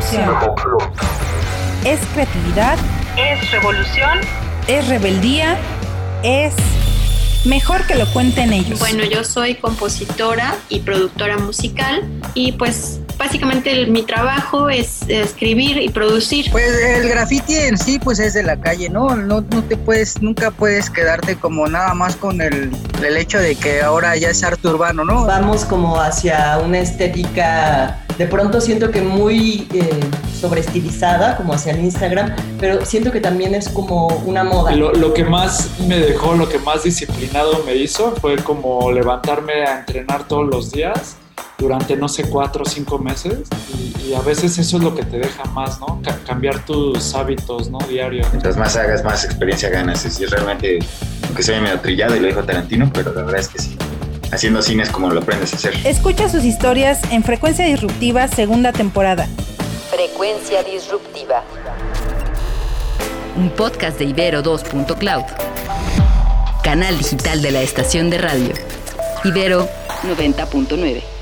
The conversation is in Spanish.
revolución. Es creatividad. Es revolución. Es rebeldía. Es mejor que lo cuenten ellos. Bueno, yo soy compositora y productora musical y pues básicamente mi trabajo es escribir y producir. Pues el graffiti en sí pues es de la calle, ¿no? No, no te puedes, nunca puedes quedarte como nada más con el, el hecho de que ahora ya es arte urbano, ¿no? Vamos como hacia una estética de pronto siento que muy eh, sobreestilizada, como hacia el Instagram, pero siento que también es como una moda. Lo, lo, que más me dejó, lo que más disciplinado me hizo fue como levantarme a entrenar todos los días durante, no sé, cuatro o cinco meses. Y, y, a veces eso es lo que te deja más, ¿no? C cambiar tus hábitos, ¿no? Diario. Mientras más hagas, más experiencia ganas. Es decir, realmente, aunque sea medio trillado y lo dijo Tarantino, pero la verdad es que sí. Haciendo cine es como lo aprendes a hacer. Escucha sus historias en Frecuencia Disruptiva, segunda temporada. Frecuencia Disruptiva. Un podcast de Ibero 2.cloud. Canal digital de la estación de radio. Ibero 90.9.